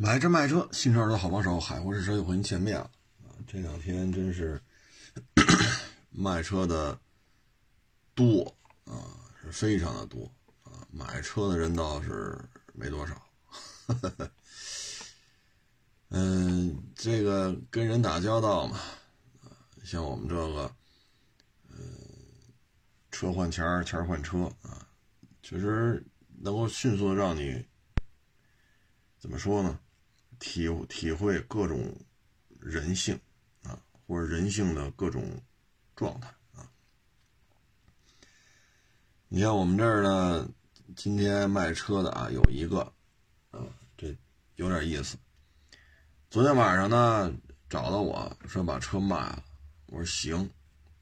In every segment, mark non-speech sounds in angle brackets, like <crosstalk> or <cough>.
买车卖车，新车的好帮手，海阔试车又和您见面了啊！这两天真是卖车的多啊，是非常的多啊，买车的人倒是没多少。<laughs> 嗯，这个跟人打交道嘛，像我们这个，嗯，车换钱钱换车啊，确实能够迅速的让你怎么说呢？体体会各种人性啊，或者人性的各种状态啊。你像我们这儿呢，今天卖车的啊，有一个啊，这有点意思。昨天晚上呢，找到我说把车卖了，我说行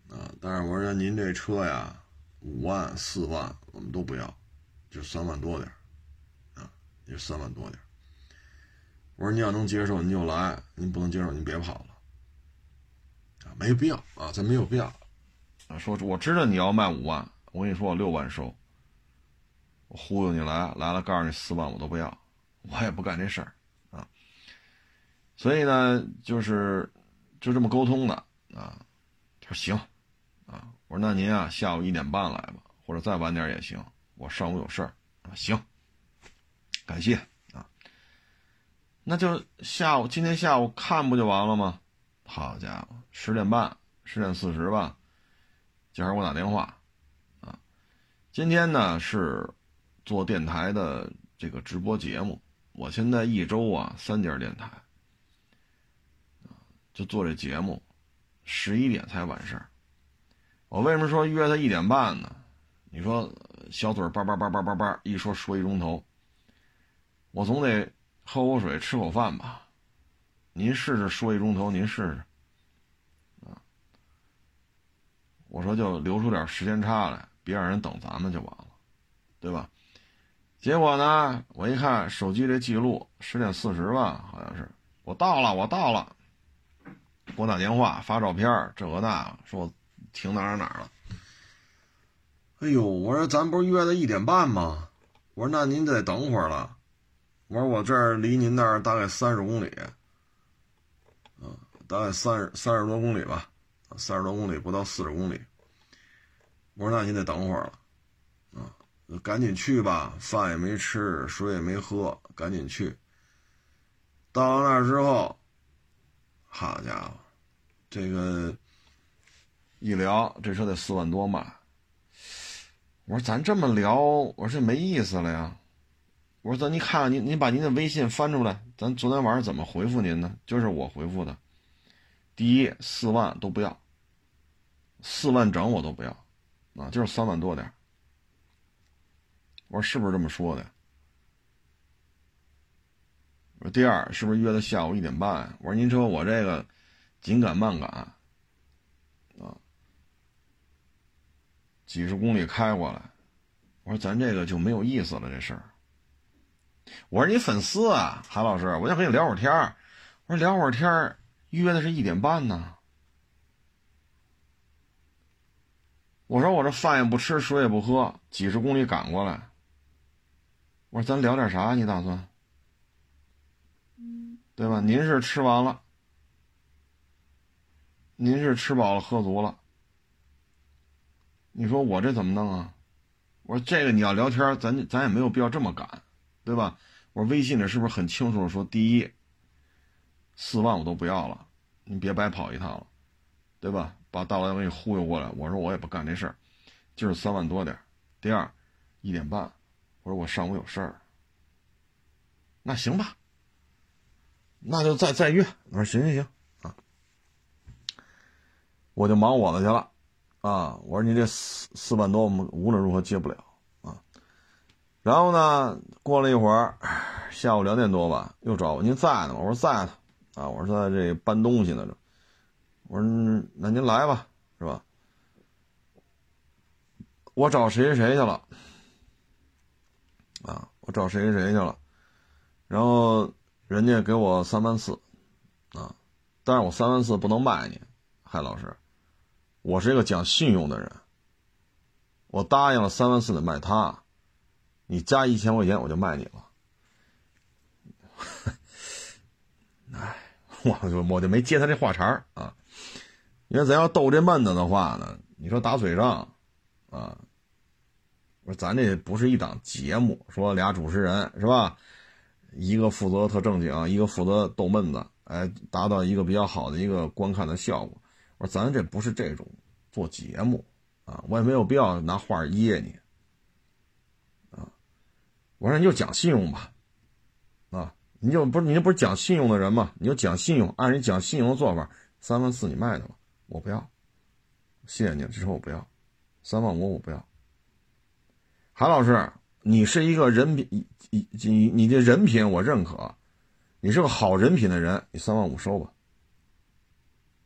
啊，但是我说您这车呀，五万四万我们都不要，就三万多点啊，就三万多点我说你要能接受，你就来；您不能接受，您别跑了。没必要啊，咱没有必要。啊，说我知道你要卖五万，我跟你说我六万收。我忽悠你来，来了告诉你四万我都不要，我也不干这事儿啊。所以呢，就是就这么沟通的啊。他说行啊，我说那您啊下午一点半来吧，或者再晚点也行，我上午有事儿啊。行，感谢。那就下午，今天下午看不就完了吗？好家伙，十点半、十点四十吧，今儿给我打电话，啊，今天呢是做电台的这个直播节目，我现在一周啊三家电台，就做这节目，十一点才完事儿。我为什么说约他一点半呢？你说小嘴叭叭叭叭叭叭一说说一钟头，我总得。喝口水，吃口饭吧。您试试说一钟头，您试试。啊，我说就留出点时间差来，别让人等咱们就完了，对吧？结果呢，我一看手机这记录，十点四十吧，好像是我到了，我到了，给我打电话发照片，这个那，说我停哪儿哪儿了。哎呦，我说咱不是约的一点半吗？我说那您得等会儿了。我说我这儿离您那儿大概三十公里，啊，大概三十三十多公里吧，三十多公里不到四十公里。我说那你得等会儿了，啊，赶紧去吧，饭也没吃，水也没喝，赶紧去。到了那儿之后，好家伙，这个一聊这车得四万多卖。我说咱这么聊，我说这没意思了呀。我说：“咱您看看您，您把您的微信翻出来，咱昨天晚上怎么回复您呢？就是我回复的。第一，四万都不要，四万整我都不要，啊，就是三万多点我说是不是这么说的？我说第二，是不是约的下午一点半？我说您说我这个紧赶慢赶，啊，几十公里开过来，我说咱这个就没有意思了，这事儿。”我是你粉丝啊，韩老师，我想和你聊会儿天儿。我说聊会儿天儿，约的是一点半呢。我说我这饭也不吃，水也不喝，几十公里赶过来。我说咱聊点啥？你打算？对吧？您是吃完了，您是吃饱了喝足了。你说我这怎么弄啊？我说这个你要聊天，咱咱也没有必要这么赶。对吧？我说微信里是不是很清楚的说，第一，四万我都不要了，你别白跑一趟了，对吧？把大老板给你忽悠过来，我说我也不干这事儿，就是三万多点第二，一点半，我说我上午有事儿，那行吧，那就再再约。我说行行行啊，我就忙我的去了啊。我说你这四四万多，我们无论如何接不了。然后呢？过了一会儿，下午两点多吧，又找我，您在呢吗？我说在呢。啊，我说在这搬东西呢。我说那您来吧，是吧？我找谁谁谁去了？啊，我找谁谁谁去了？然后人家给我三万四，啊，但是我三万四不能卖你，海老师，我是一个讲信用的人，我答应了三万四得卖他。你加一千块钱，我就卖你了。我就我就没接他这话茬啊，因为咱要斗这闷子的话呢，你说打嘴仗啊，我说咱这不是一档节目，说俩主持人是吧？一个负责特正经，一个负责逗闷子，哎，达到一个比较好的一个观看的效果。我说咱这不是这种做节目啊，我也没有必要拿话噎你。我说你就讲信用吧，啊，你就不是你这不是讲信用的人吗？你就讲信用，按人讲信用的做法，三万四你卖的吧，我不要，谢谢你，这车我不要，三万五我不要。韩老师，你是一个人品。你你你这人品我认可，你是个好人品的人，你三万五收吧。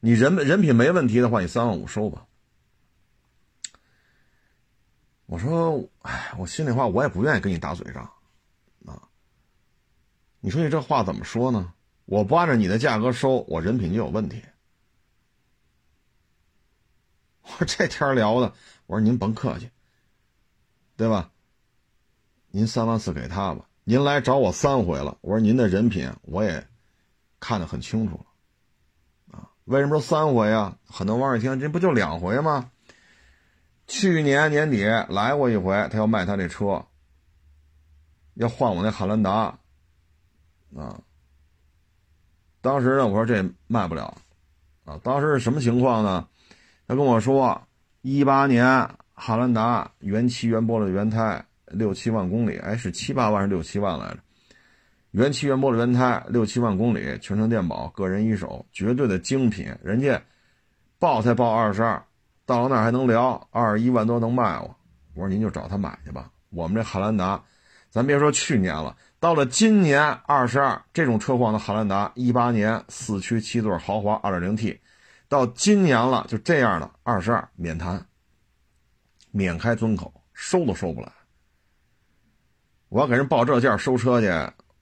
你人人品没问题的话，你三万五收吧。我说，哎，我心里话，我也不愿意跟你打嘴仗，啊。你说你这话怎么说呢？我不按照你的价格收，我人品就有问题。<laughs> 我说这天聊的，我说您甭客气，对吧？您三万四给他吧，您来找我三回了，我说您的人品我也看得很清楚了，啊，为什么说三回啊？很多网友一听，这不就两回吗？去年年底来过一回，他要卖他这车，要换我那汉兰达，啊，当时呢，我说这卖不了，啊，当时是什么情况呢？他跟我说，一八年汉兰达原漆原玻璃原胎。六七万公里，哎，是七八万是六七万来着？原漆原玻璃原胎，六七万公里，全程电保，个人一手，绝对的精品。人家报才报二十二，到了那儿还能聊，二十一万多能卖我。我说您就找他买去吧。我们这汉兰达，咱别说去年了，到了今年二十二，这种车况的汉兰达，一八年四驱七座豪华二点零 T，到今年了就这样的二十二免谈，免开尊口，收都收不来。我要给人报这价收车去，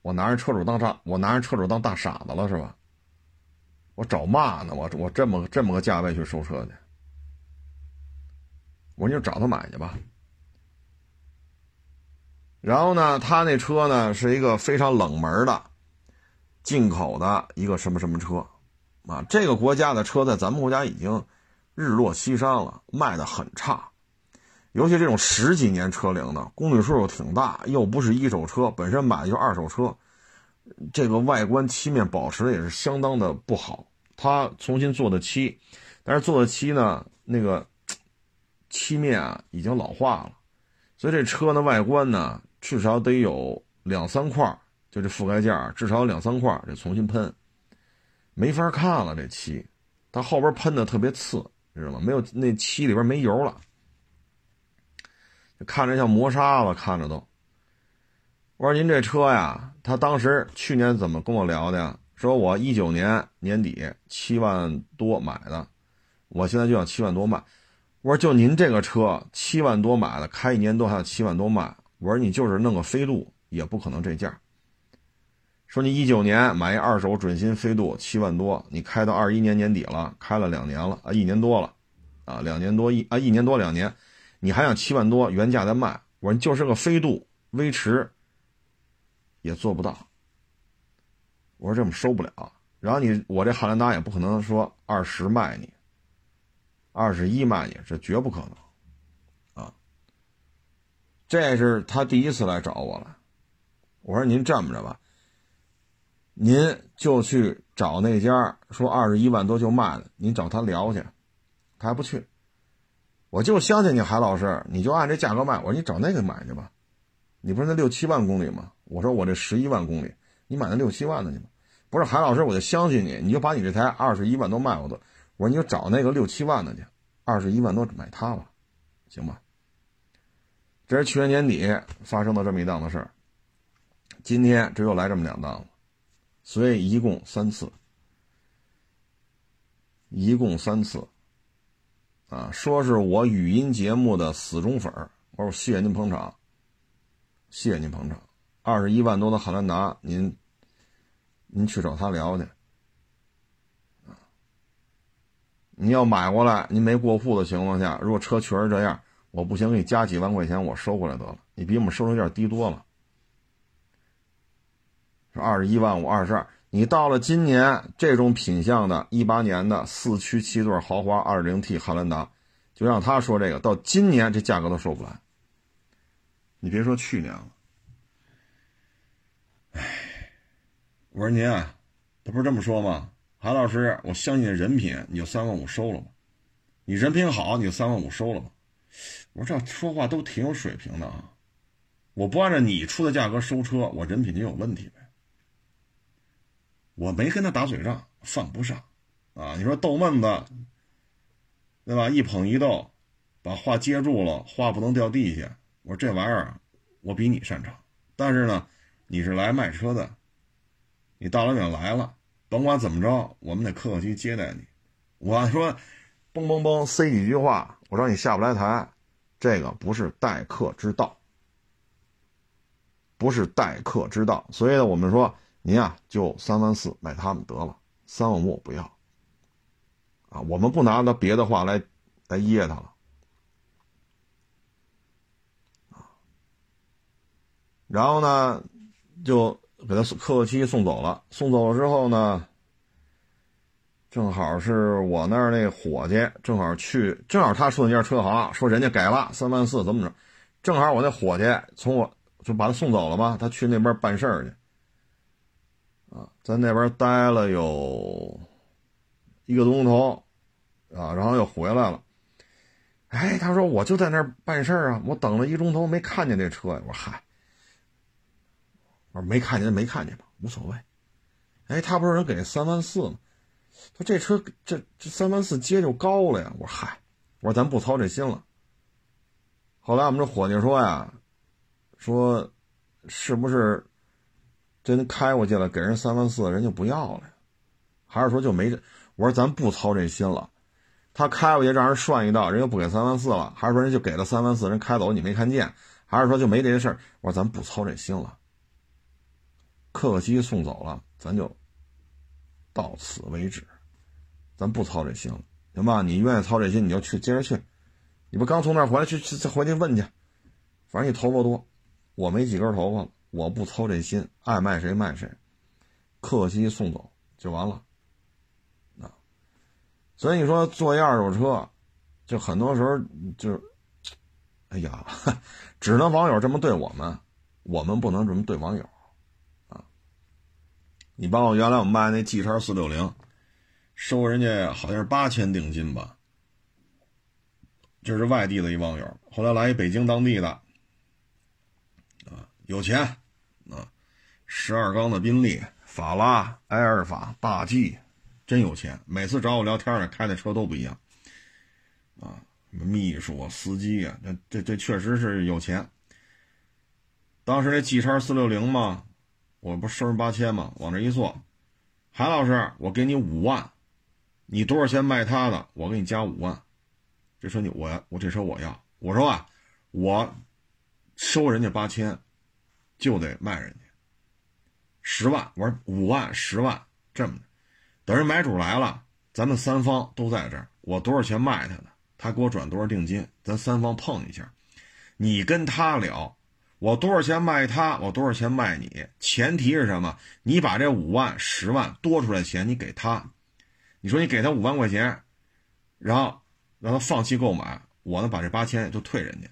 我拿人车主当傻，我拿人车主当大傻子了是吧？我找骂呢？我我这么这么个价位去收车去？我就找他买去吧。然后呢，他那车呢是一个非常冷门的进口的一个什么什么车啊？这个国家的车在咱们国家已经日落西山了，卖的很差。尤其这种十几年车龄的，公里数又挺大，又不是一手车，本身买的就二手车，这个外观漆面保持的也是相当的不好。他重新做的漆，但是做的漆呢，那个漆面啊已经老化了，所以这车的外观呢，至少得有两三块，就这覆盖件至少有两三块得重新喷，没法看了这漆，它后边喷的特别次，知道吗？没有那漆里边没油了。看着像磨砂了，看着都。我说您这车呀，他当时去年怎么跟我聊的呀？说我一九年年底七万多买的，我现在就要七万多卖。我说就您这个车七万多买的，开一年多还要七万多卖。我说你就是弄个飞度也不可能这价。说你一九年买一二手准新飞度七万多，你开到二一年年底了，开了两年了啊，一年多了，啊，两年多一啊，一年多两年。你还想七万多原价再卖？我说就是个飞度、威驰，也做不到。我说这么收不了。然后你我这汉兰达也不可能说二十卖你，二十一卖你，这绝不可能啊！这是他第一次来找我了。我说您这么着吧，您就去找那家说二十一万多就卖的，您找他聊去，他还不去。我就相信你，海老师，你就按这价格卖。我说你找那个买去吧，你不是那六七万公里吗？我说我这十一万公里，你买那六七万的去吧。不是海老师，我就相信你，你就把你这台二十一万多卖我都。我说你就找那个六七万的去，二十一万多买它吧，行吧？这是去年年底发生的这么一档子事儿，今天这又来这么两档子，所以一共三次，一共三次。啊，说是我语音节目的死忠粉儿，我说谢谢您捧场，谢谢您捧场。二十一万多的汉兰达，您您去找他聊去。啊，你要买过来，您没过户的情况下，如果车确实这样，我不行，给你加几万块钱，我收回来得了。你比我们收车价低多了，是二十一万五、二十二，你到了今年这种品相的，一八年的四驱七座豪华二零 T 汉兰达，就让他说这个，到今年这价格都收不来。你别说去年了，哎，我说您啊，他不是这么说吗？韩老师，我相信你人品，你就三万五收了吧。你人品好，你就三万五收了吧。我说这说话都挺有水平的啊。我不按照你出的价格收车，我人品就有问题呗。我没跟他打嘴仗，犯不上啊。你说逗闷子，对吧？一捧一逗，把话接住了，话不能掉地下。我说这玩意儿，我比你擅长。但是呢，你是来卖车的，你大老远来了，甭管怎么着，我们得客客气接待你。我说，嘣嘣嘣塞几句话，我让你下不来台，这个不是待客之道。不是待客之道，所以呢，我们说您啊，就三万四买他们得了，三万五我不要。啊，我们不拿那别的话来来噎他了。啊，然后呢，就给他客客气气送走了。送走了之后呢，正好是我那儿那伙计正好去，正好他说那家车行说人家改了三万四怎么着，正好我那伙计从我。就把他送走了吧，他去那边办事儿去。啊，在那边待了有一个多钟头，啊，然后又回来了。哎，他说我就在那儿办事儿啊，我等了一钟头没看见这车。我说嗨，我说没看见没看见吧，无所谓。哎，他不是人给三万四吗？他这车这这三万四接就高了呀。我说嗨，我说咱不操这心了。后来我们这伙计说呀。说，是不是真开过去了？给人三万四，人就不要了呀？还是说就没这？我说咱不操这心了。他开过去让人涮一道，人又不给三万四了。还是说人就给了三万四，人开走你没看见？还是说就没这些事儿？我说咱不操这心了，客客气气送走了，咱就到此为止。咱不操这心了，行吧？你愿意操这心，你就去接着去。你不刚从那儿回来，去去再回去问去。反正你头发多。我没几根头发了，我不操这心，爱卖谁卖谁，客气送走就完了。啊，所以你说做一二手车，就很多时候就，哎呀，只能网友这么对我们，我们不能这么对网友，你帮我原来我卖那 G 叉四六零，收人家好像是八千定金吧，这是外地的一网友，后来来一北京当地的。啊有钱，啊，十二缸的宾利、法拉、埃尔法、大 G，真有钱。每次找我聊天呢，开的车都不一样，啊，什么秘书啊、司机啊，这这这确实是有钱。当时那 G 叉四六零嘛，我不收人八千嘛，往这一坐，韩老师，我给你五万，你多少钱卖他的？我给你加五万。这车你我，我这车我要。我说啊，我收人家八千。就得卖人家十万，我说五万、十万这么的，等人买主来了，咱们三方都在这儿，我多少钱卖他的，他给我转多少定金，咱三方碰一下，你跟他聊，我多少钱卖他，我多少钱卖你，前提是什么？你把这五万、十万多出来钱你给他，你说你给他五万块钱，然后让他放弃购买，我呢把这八千就退人家，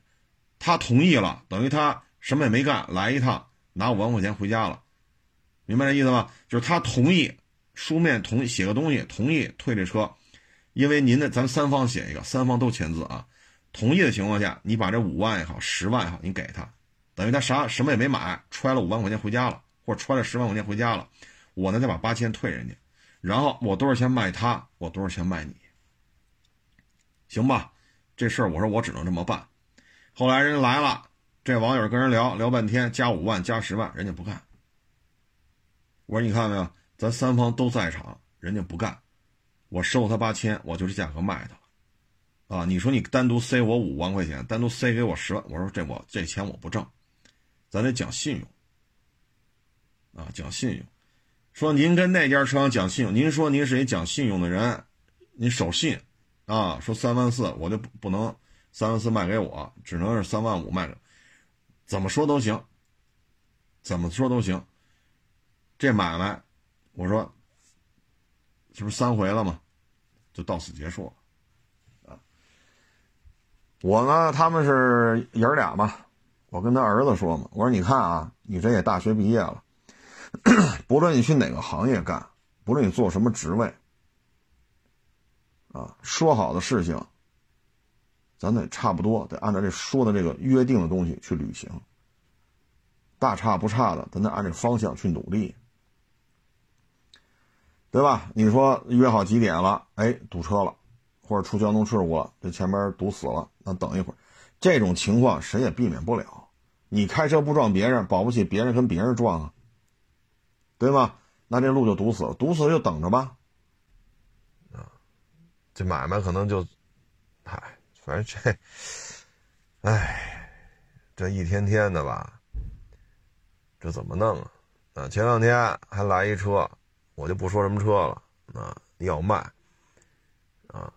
他同意了，等于他。什么也没干，来一趟拿五万块钱回家了，明白这意思吗？就是他同意，书面同意写个东西，同意退这车，因为您的咱三方写一个，三方都签字啊，同意的情况下，你把这五万也好，十万也好，你给他，等于他啥什么也没买，揣了五万块钱回家了，或者揣了十万块钱回家了，我呢再把八千退人家，然后我多少钱卖他，我多少钱卖你，行吧？这事儿我说我只能这么办，后来人来了。这网友跟人聊聊半天，加五万加十万，人家不干。我说你看没有，咱三方都在场，人家不干。我收他八千，我就这价格卖他了。啊，你说你单独塞我五万块钱，单独塞给我十万，我说这我这钱我不挣，咱得讲信用。啊，讲信用。说您跟那家车行讲信用，您说您是一讲信用的人，您守信。啊，说三万四，我就不能三万四卖给我，只能是三万五卖给。怎么说都行，怎么说都行。这买卖我说，这不是三回了吗？就到此结束了，啊。我呢，他们是爷儿俩嘛，我跟他儿子说嘛，我说你看啊，你这也大学毕业了，<clears throat> 不论你去哪个行业干，不论你做什么职位，啊，说好的事情，咱得差不多得按照这说的这个约定的东西去履行。大差不差的，咱得按这方向去努力，对吧？你说约好几点了，哎，堵车了，或者出交通事故了，这前面堵死了，那等一会儿，这种情况谁也避免不了。你开车不撞别人，保不齐别人跟别人撞啊，对吧？那这路就堵死了，堵死了就等着吧。啊，这买卖可能就，嗨，反正这，哎，这一天天的吧。这怎么弄啊？啊，前两天还来一车，我就不说什么车了啊，要卖，啊，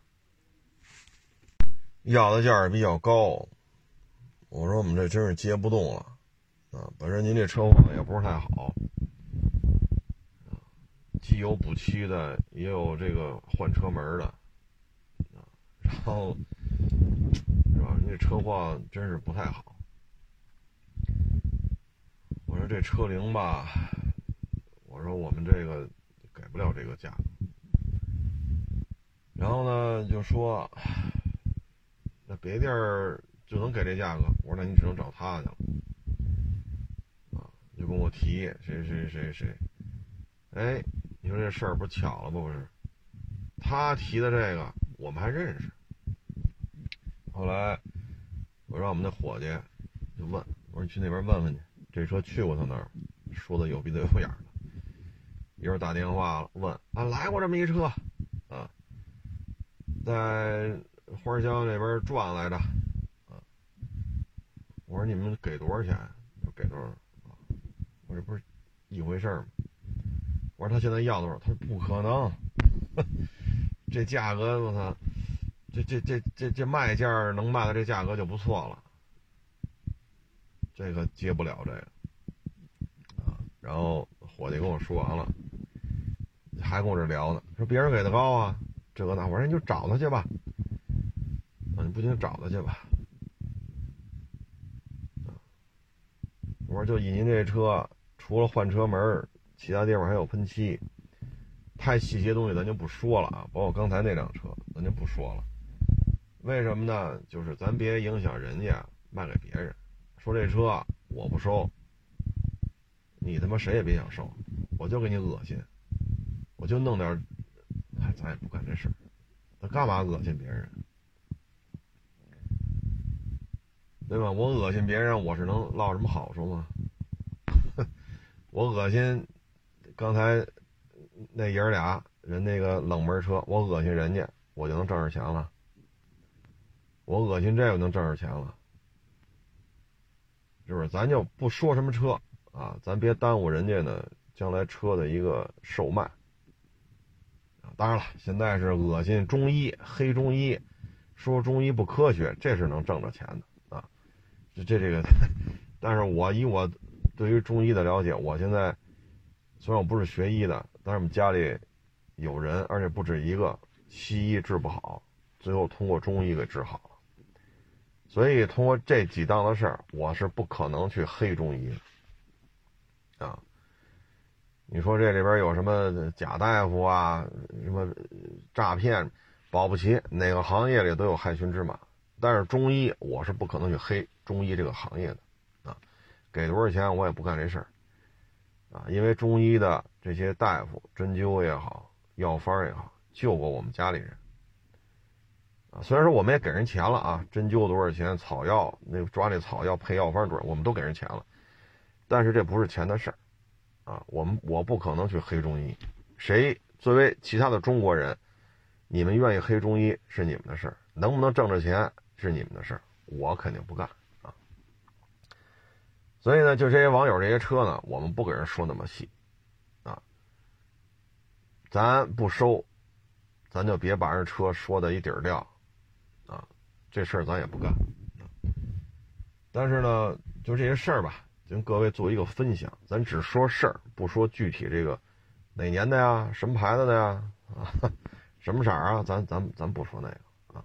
要的价也比较高，我说我们这真是接不动了，啊，本身您这车况也不是太好，既有补漆的，也有这个换车门的，然后是吧？您这车况真是不太好。我说这车龄吧，我说我们这个给不了这个价。然后呢，就说那别地儿就能给这价格。我说那你只能找他去了。啊，就跟我提谁谁谁谁，哎，你说这事儿不巧了吗不是？他提的这个我们还认识。后来我让我们那伙计就问我说你去那边问问去。这车去过他那儿，说的有鼻子有眼的。一会儿打电话了，问啊来过这么一车，啊，在花乡那边转来着，我说你们给多少钱？给多少？我这不是一回事吗？我说他现在要多少？他说不可能，<laughs> 这价格我操，这这这这这卖价能卖到这价格就不错了。这个接不了这个，啊，然后伙计跟我说完了，还跟我这聊呢，说别人给的高啊，这个那，我说你就找他去吧，啊，你不行找他去吧，我说就以您这车，除了换车门，其他地方还有喷漆，太细节东西咱就不说了啊，包括刚才那辆车，咱就不说了，为什么呢？就是咱别影响人家卖给别人。说这车我不收，你他妈谁也别想收，我就给你恶心，我就弄点，哎，咱也不干这事儿，他干嘛恶心别人？对吧？我恶心别人，我是能落什么好处吗？<laughs> 我恶心刚才那爷儿俩人那个冷门车，我恶心人家，我就能挣着钱了。我恶心这个能挣着钱了。是不是？咱就不说什么车啊，咱别耽误人家呢将来车的一个售卖。当然了，现在是恶心中医、黑中医，说中医不科学，这是能挣着钱的。这这个，但是我以我对于中医的了解，我现在虽然我不是学医的，但是我们家里有人，而且不止一个，西医治不好，最后通过中医给治好了。所以，通过这几档的事儿，我是不可能去黑中医啊。你说这里边有什么假大夫啊，什么诈骗，保不齐哪个行业里都有害群之马。但是中医，我是不可能去黑中医这个行业的啊。给多少钱我也不干这事儿啊，因为中医的这些大夫针灸也好，药方也好，救过我们家里人。啊，虽然说我们也给人钱了啊，针灸多少钱，草药那抓那草药配药方多少，我们都给人钱了，但是这不是钱的事儿，啊，我们我不可能去黑中医，谁作为其他的中国人，你们愿意黑中医是你们的事儿，能不能挣着钱是你们的事儿，我肯定不干。所以呢，就这些网友这些车呢，我们不给人说那么细，啊，咱不收，咱就别把人车说的一底儿掉。啊这事儿咱也不干，但是呢，就这些事儿吧，跟各位做一个分享。咱只说事儿，不说具体这个哪年的呀？什么牌子的呀？啊，<laughs> 什么色儿啊？咱咱咱不说那个啊。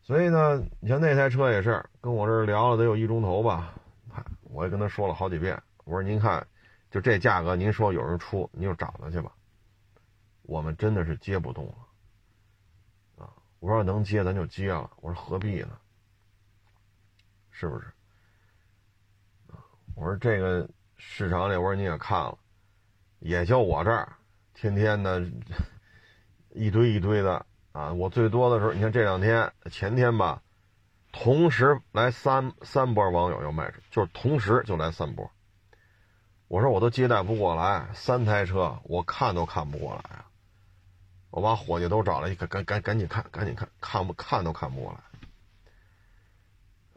所以呢，你像那台车也是跟我这儿聊了得有一钟头吧，我也跟他说了好几遍，我说您看，就这价格，您说有人出，您就找他去吧。我们真的是接不动了，啊，我说能接咱就接了，我说何必呢？是不是？我说这个市场里，我说你也看了，也就我这儿，天天的，<laughs> 一堆一堆的啊！我最多的时候，你看这两天、前天吧，同时来三三波网友要卖车，就是同时就来三波。我说我都接待不过来，三台车我看都看不过来啊！我把伙计都找来，赶赶赶赶紧看，赶紧看，看不看都看不过来。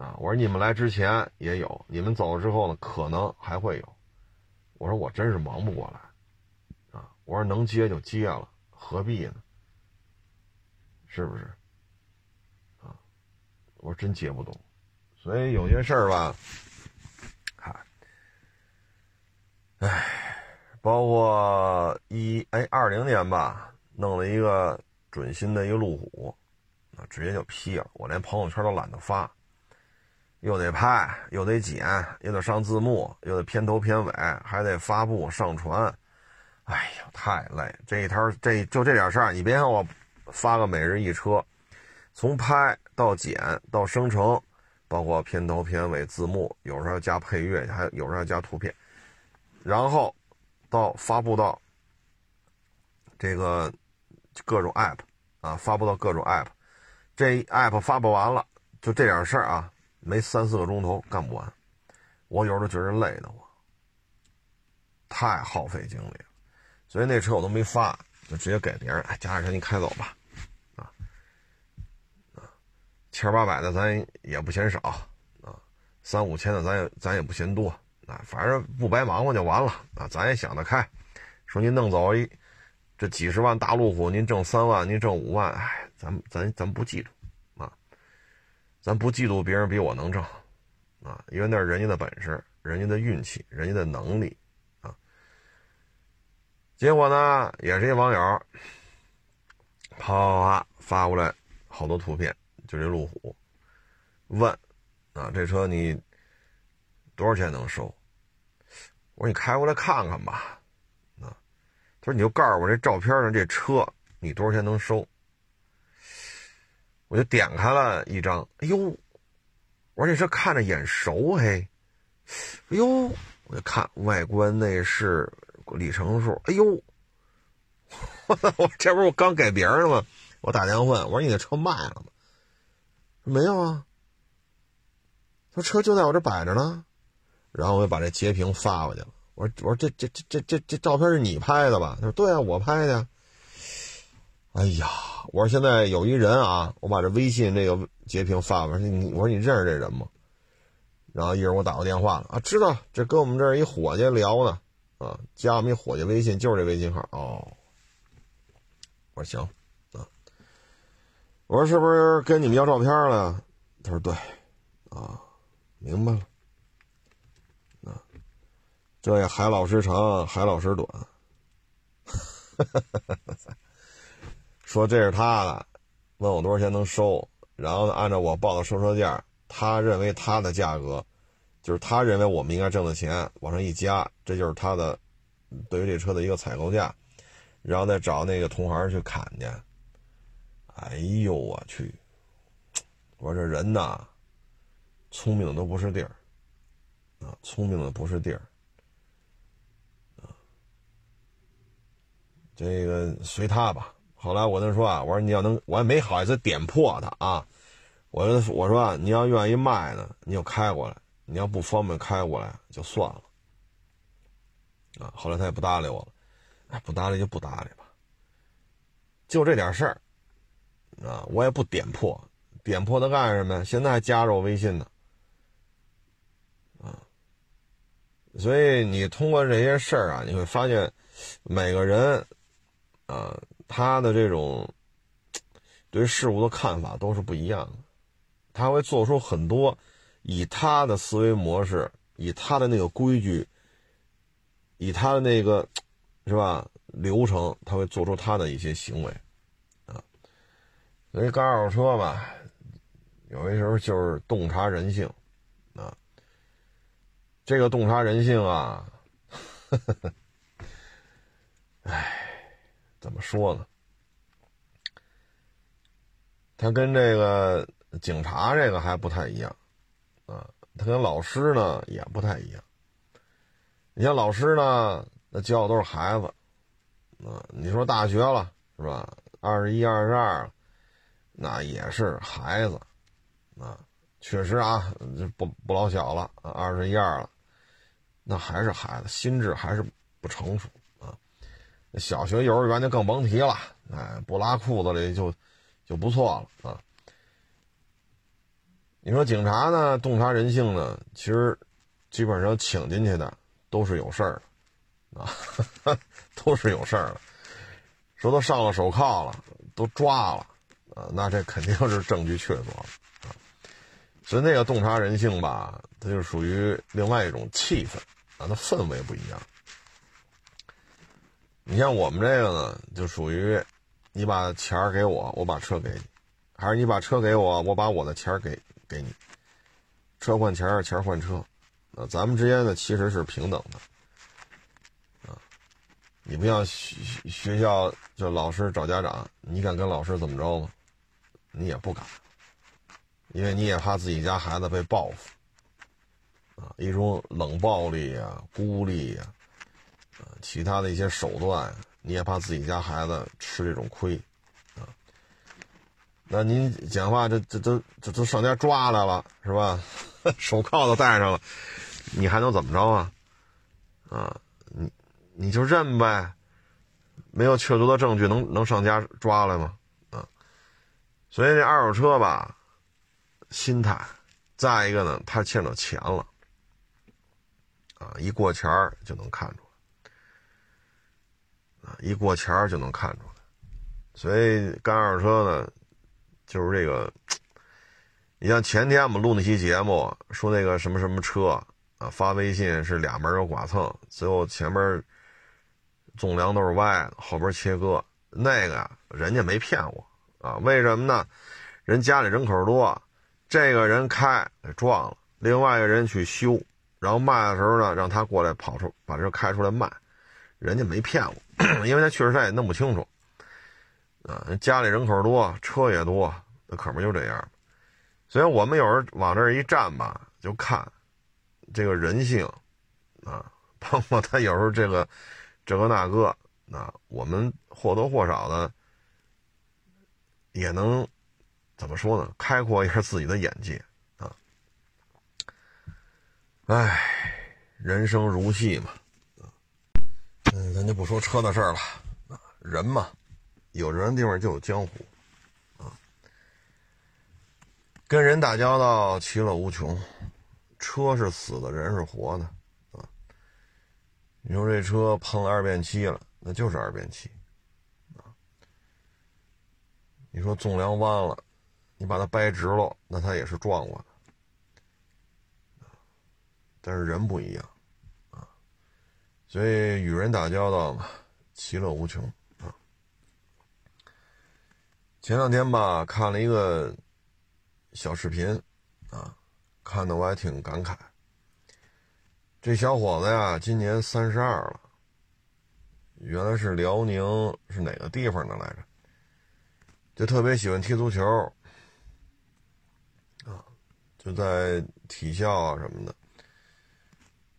啊！我说你们来之前也有，你们走了之后呢，可能还会有。我说我真是忙不过来，啊！我说能接就接了，何必呢？是不是？我真接不动，所以有些事儿吧，看，唉，包括一哎二零年吧，弄了一个准新的一个路虎，啊，直接就批了，我连朋友圈都懒得发。又得拍，又得剪，又得上字幕，又得片头片尾，还得发布上传。哎呀，太累！这一摊这就这点事儿，你别看我发个每日一车，从拍到剪到生成，包括片头片尾字幕，有时候要加配乐，还有时候要加图片，然后到发布到这个各种 app 啊，发布到各种 app，这 app 发布完了，就这点事儿啊。没三四个钟头干不完，我有时候觉得累的我，太耗费精力了，所以那车我都没发，就直接给别人，哎，加点车你开走吧，千儿八百的咱也不嫌少啊，三五千的咱也咱也不嫌多啊，反正不白忙活就完了啊，咱也想得开，说您弄走一这几十万大路虎，您挣三万，您挣五万，哎，咱咱咱不嫉妒啊。咱不嫉妒别人比我能挣，啊，因为那是人家的本事，人家的运气，人家的能力，啊。结果呢，也是一网友，啪啪啪发过来好多图片，就这路虎，问，啊，这车你多少钱能收？我说你开过来看看吧，啊，他说你就告诉我这照片上这车你多少钱能收？我就点开了一张，哎呦，我说这车看着眼熟嘿，哎呦，我就看外观内饰里程数，哎呦，<laughs> 我这不是我刚给别人了吗？我打电话问，我说你那车卖了吗？没有啊，他说车就在我这摆着呢，然后我就把这截屏发过去了。我说我说这这这这这这照片是你拍的吧？他说对啊，我拍的。哎呀，我说现在有一人啊，我把这微信这个截屏发过去，你我说你认识这人吗？然后一人给我打过电话了啊，知道这跟我们这儿一伙计聊呢，啊，加我们一伙计微信，就是这微信号哦。我说行，我说是不是跟你们要照片了？他说对，啊，明白了，啊，这也海老师长，海老师短，<laughs> 说这是他的，问我多少钱能收，然后呢，按照我报的收车价，他认为他的价格，就是他认为我们应该挣的钱往上一加，这就是他的对于这车的一个采购价，然后再找那个同行去砍去。哎呦我去！我说这人呐，聪明的都不是地儿，啊，聪明的不是地儿，啊，这个随他吧。后来我跟他说啊，我说你要能，我也没好意思点破他啊。我跟他我说你要愿意卖呢，你就开过来；你要不方便开过来，就算了。啊，后来他也不搭理我了。哎，不搭理就不搭理吧。就这点事儿，啊，我也不点破，点破他干什么呀？现在还加着我微信呢。啊，所以你通过这些事儿啊，你会发现每个人，啊。他的这种对事物的看法都是不一样的，他会做出很多以他的思维模式、以他的那个规矩、以他的那个是吧？流程他会做出他的一些行为，所以干二手车吧，有些时候就是洞察人性，啊，这个洞察人性啊，<laughs> 唉，怎么说呢？他跟这个警察这个还不太一样，啊，他跟老师呢也不太一样。你像老师呢，那教的都是孩子，啊，你说大学了是吧？二十一、二十二，那也是孩子，啊，确实啊，不不老小了，二十一二了，那还是孩子，心智还是不成熟啊。小学、幼儿园就更甭提了，哎，不拉裤子里就。就不错了啊！你说警察呢，洞察人性呢，其实基本上请进去的都是有事儿的啊，<laughs> 都是有事儿的。说都上了手铐了，都抓了啊，那这肯定是证据确凿啊。所以那个洞察人性吧，它就属于另外一种气氛啊，那氛围不一样。你像我们这个呢，就属于。你把钱给我，我把车给你；还是你把车给我，我把我的钱给给你。车换钱，钱换车，啊，咱们之间呢其实是平等的，啊，你不像学学校就老师找家长，你敢跟老师怎么着吗？你也不敢，因为你也怕自己家孩子被报复，啊，一种冷暴力呀、孤立呀，啊，其他的一些手段。你也怕自己家孩子吃这种亏，啊？那您讲话这这都这都上家抓来了是吧？<laughs> 手铐都戴上了，你还能怎么着啊？啊，你你就认呗，没有确凿的证据能能上家抓来吗？所以这二手车吧，心态，再一个呢，他欠着钱了，啊，一过钱就能看出来，啊。一过钱儿就能看出来，所以干二手车呢，就是这个。你像前天我们录那期节目，说那个什么什么车啊，发微信是俩门有剐蹭，最后前面纵梁都是歪的，后边切割，那个人家没骗我啊？为什么呢？人家里人口多，这个人开给撞了，另外一个人去修，然后卖的时候呢，让他过来跑出把这开出来卖，人家没骗我。<clears throat> 因为他确实他也弄不清楚，啊，家里人口多，车也多，那可不就这样。所以我们有时候往这一站吧，就看这个人性，啊，包括他有时候这个这个那个，啊，我们或多或少的也能怎么说呢？开阔一下自己的眼界啊。唉，人生如戏嘛。嗯，咱就不说车的事儿了啊，人嘛，有人的地方就有江湖啊。跟人打交道，其乐无穷。车是死的，人是活的啊。你说这车碰了二遍漆了，那就是二遍漆。你说纵梁弯了，你把它掰直了，那它也是撞过的。但是人不一样。啊所以与人打交道嘛，其乐无穷啊。前两天吧，看了一个小视频啊，看的我还挺感慨。这小伙子呀，今年三十二了，原来是辽宁是哪个地方的来着？就特别喜欢踢足球啊，就在体校啊什么的。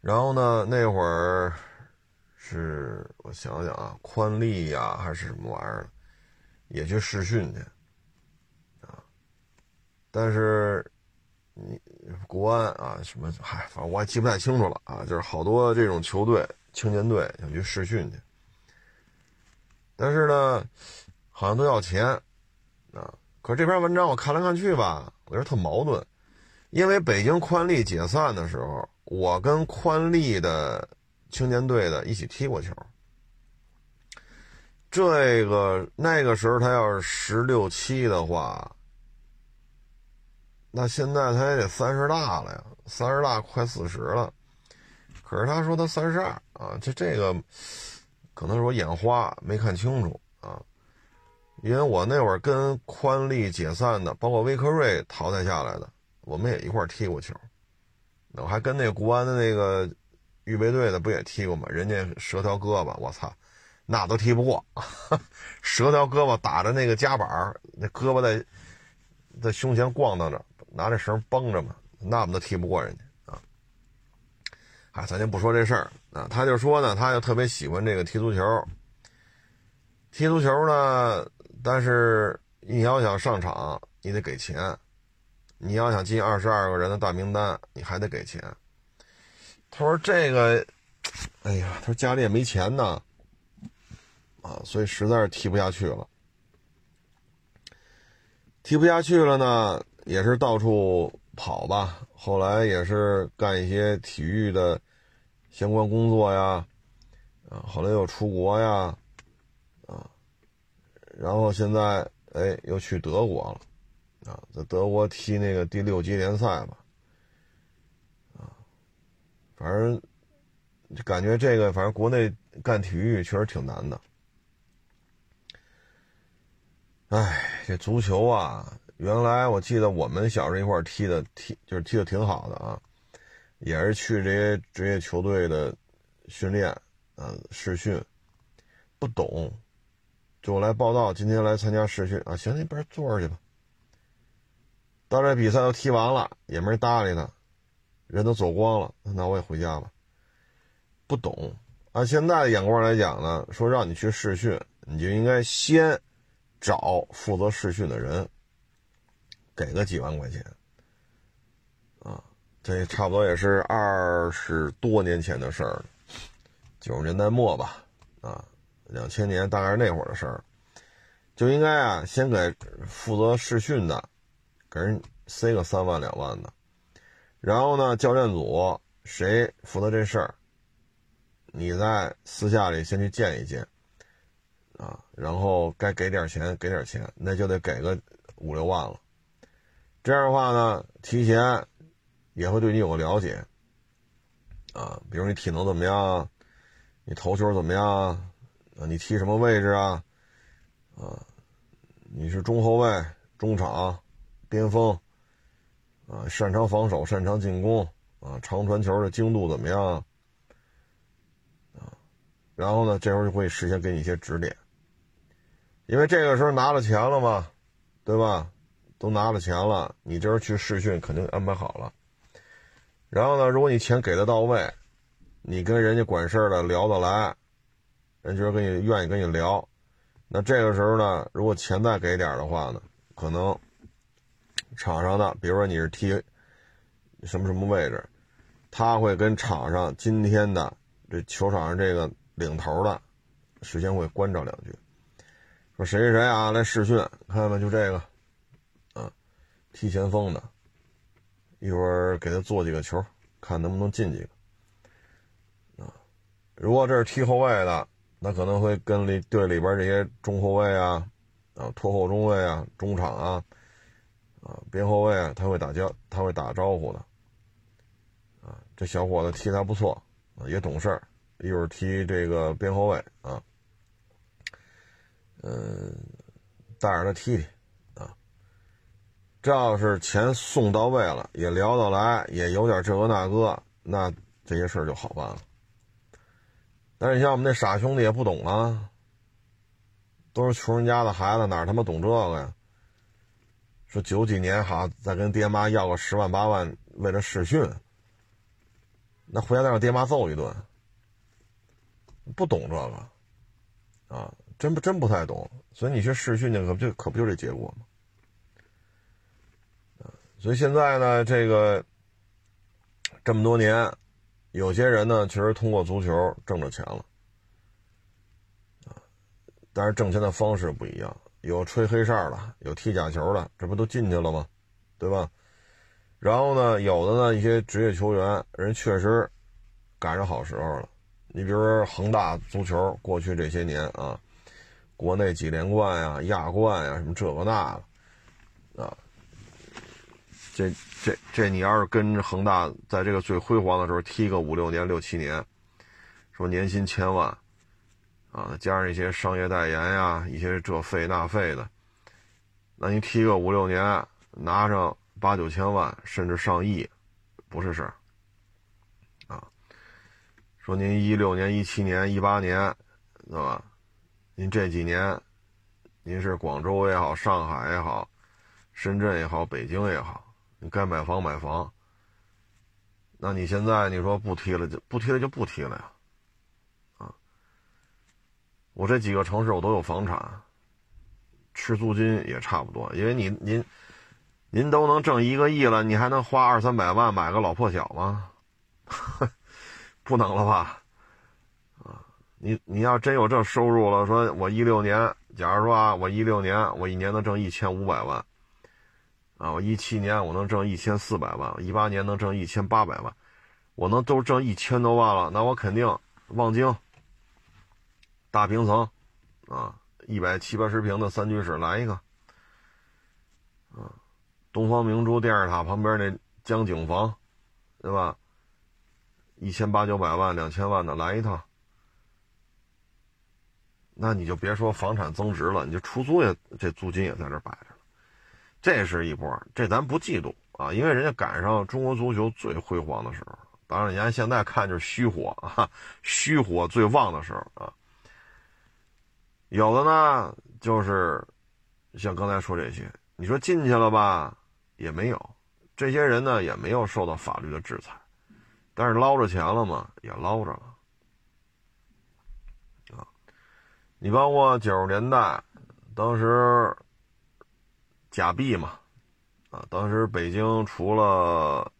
然后呢，那会儿。是我想想啊，宽利呀，还是什么玩意儿，也去试训去啊。但是你国安啊，什么嗨，反正我也记不太清楚了啊。就是好多这种球队，青年队想去试训去，但是呢，好像都要钱啊。可是这篇文章我看来看去吧，我觉得特矛盾，因为北京宽利解散的时候，我跟宽利的。青年队的一起踢过球，这个那个时候他要是十六七的话，那现在他也得三十大了呀，三十大快四十了。可是他说他三十二啊，这这个可能是我眼花没看清楚啊。因为我那会儿跟宽利解散的，包括威克瑞淘汰下来的，我们也一块踢过球。我还跟那国安的那个预备队的不也踢过吗？人家折条胳膊，我操，那都踢不过，折条胳膊打着那个夹板那胳膊在在胸前咣当着，拿着绳绷着嘛，那我们都踢不过人家啊。啊，咱就不说这事儿啊，他就说呢，他就特别喜欢这个踢足球，踢足球呢。但是你要想上场，你得给钱；你要想进二十二个人的大名单，你还得给钱。他说：“这个，哎呀，他说家里也没钱呢，啊，所以实在是踢不下去了。踢不下去了呢，也是到处跑吧。后来也是干一些体育的相关工作呀，啊，后来又出国呀。”然后现在，哎，又去德国了，啊，在德国踢那个第六级联赛吧，啊，反正就感觉这个，反正国内干体育确实挺难的。哎，这足球啊，原来我记得我们小时候一块踢的，踢就是踢的挺好的啊，也是去这些职业球队的训练，啊，试训，不懂。就来报道，今天来参加试训啊！行，那边坐着去吧。到这比赛都踢完了，也没人搭理他，人都走光了，那我也回家吧。不懂，按现在的眼光来讲呢，说让你去试训，你就应该先找负责试训的人，给个几万块钱。啊，这差不多也是二十多年前的事儿了，九十年代末吧，啊。两千年大概是那会儿的事儿，就应该啊，先给负责试训的，给人塞个三万两万的，然后呢，教练组谁负责这事儿，你在私下里先去见一见，啊，然后该给点钱给点钱，那就得给个五六万了。这样的话呢，提前也会对你有个了解，啊，比如你体能怎么样，你投球怎么样。啊，你踢什么位置啊？啊，你是中后卫、中场、边锋，啊，擅长防守、擅长进攻，啊，长传球的精度怎么样？啊，然后呢，这时候就会事先给你一些指点，因为这个时候拿了钱了嘛，对吧？都拿了钱了，你这时候去试训肯定安排好了。然后呢，如果你钱给的到位，你跟人家管事的聊得来。人觉得跟你愿意跟你聊，那这个时候呢，如果钱再给点的话呢，可能场上的，比如说你是踢什么什么位置，他会跟场上今天的这球场上这个领头的，事先会关照两句，说谁谁谁啊来试训，看见没？就这个，啊，踢前锋的，一会儿给他做几个球，看能不能进几个，啊，如果这是踢后卫的。那可能会跟里队里边这些中后卫啊，啊拖后中卫啊，中场啊，啊边后卫啊，他会打交，他会打招呼的，啊这小伙子踢的还不错，啊也懂事儿，一会儿踢这个边后卫啊，嗯带着他踢踢，啊。这要是钱送到位了，也聊得来，也有点这个那个，那这些事儿就好办了。但是你像我们那傻兄弟也不懂啊，都是穷人家的孩子，哪他妈懂这个呀？说九几年哈，再跟爹妈要个十万八万，为了试训，那回家再让爹妈揍一顿，不懂这个，啊，真不真不太懂。所以你去试训去，可不就可不就这结果吗？所以现在呢，这个这么多年。有些人呢，确实通过足球挣着钱了，啊，但是挣钱的方式不一样，有吹黑哨的，有踢假球的，这不都进去了吗？对吧？然后呢，有的呢，一些职业球员，人确实赶上好时候了。你比如说恒大足球，过去这些年啊，国内几连冠呀、亚冠呀，什么这个那个，啊。这这这，你要是跟恒大在这个最辉煌的时候踢个五六年、六七年，说年薪千万，啊，加上一些商业代言呀，一些这费那费的，那你踢个五六年，拿上八九千万，甚至上亿，不是事儿。啊，说您一六年、一七年、一八年，对吧？您这几年，您是广州也好，上海也好，深圳也好，北京也好，你该买房买房。那你现在你说不踢了就不踢了就不踢了呀？啊我这几个城市我都有房产，吃租金也差不多，因为你您，您都能挣一个亿了，你还能花二三百万买个老破小吗？<laughs> 不能了吧？啊，你你要真有这收入了，说我一六年，假如说啊，我一六年我一年能挣一千五百万，啊，我一七年我能挣一千四百万，一八年能挣一千八百万，我能都挣一千多万了，那我肯定望京。大平层，啊，一百七八十平的三居室来一个，啊，东方明珠电视塔旁边那江景房，对吧？一千八九百万、两千万的来一套，那你就别说房产增值了，你就出租也这租金也在这摆着，这是一波，这咱不嫉妒啊，因为人家赶上中国足球最辉煌的时候，当然，你看现在看就是虚火啊，虚火最旺的时候啊。有的呢，就是像刚才说这些，你说进去了吧，也没有，这些人呢也没有受到法律的制裁，但是捞着钱了嘛，也捞着了，啊，你包括九十年代，当时假币嘛，啊，当时北京除了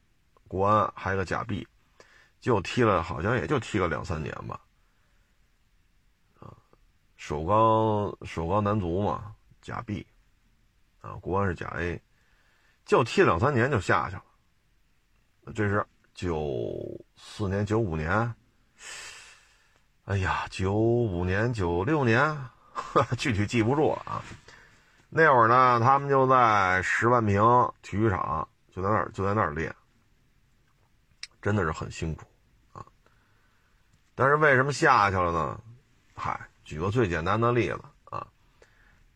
国安，还有个假币，就踢了，好像也就踢了两三年吧。首钢首钢男足嘛，假 B，啊，国安是假 A，就踢两三年就下去了。这是九四年、九五年，哎呀，九五年、九六年，<laughs> 具体记不住了啊。那会儿呢，他们就在十万平体育场，就在那儿就在那儿练，真的是很辛苦啊。但是为什么下去了呢？嗨。举个最简单的例子啊，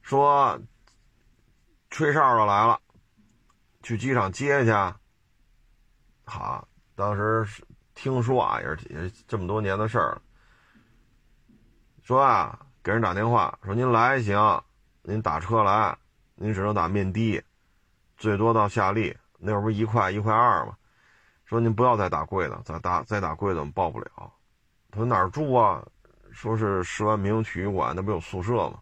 说吹哨的来了，去机场接去。好，当时听说啊，也是也是这么多年的事儿。说啊，给人打电话说您来行，您打车来，您只能打面的，最多到夏利，那会儿不一块一块二吗？说您不要再打贵的，再打再打贵的我们报不了。他说哪儿住啊？说是十万平体育馆，那不有宿舍吗？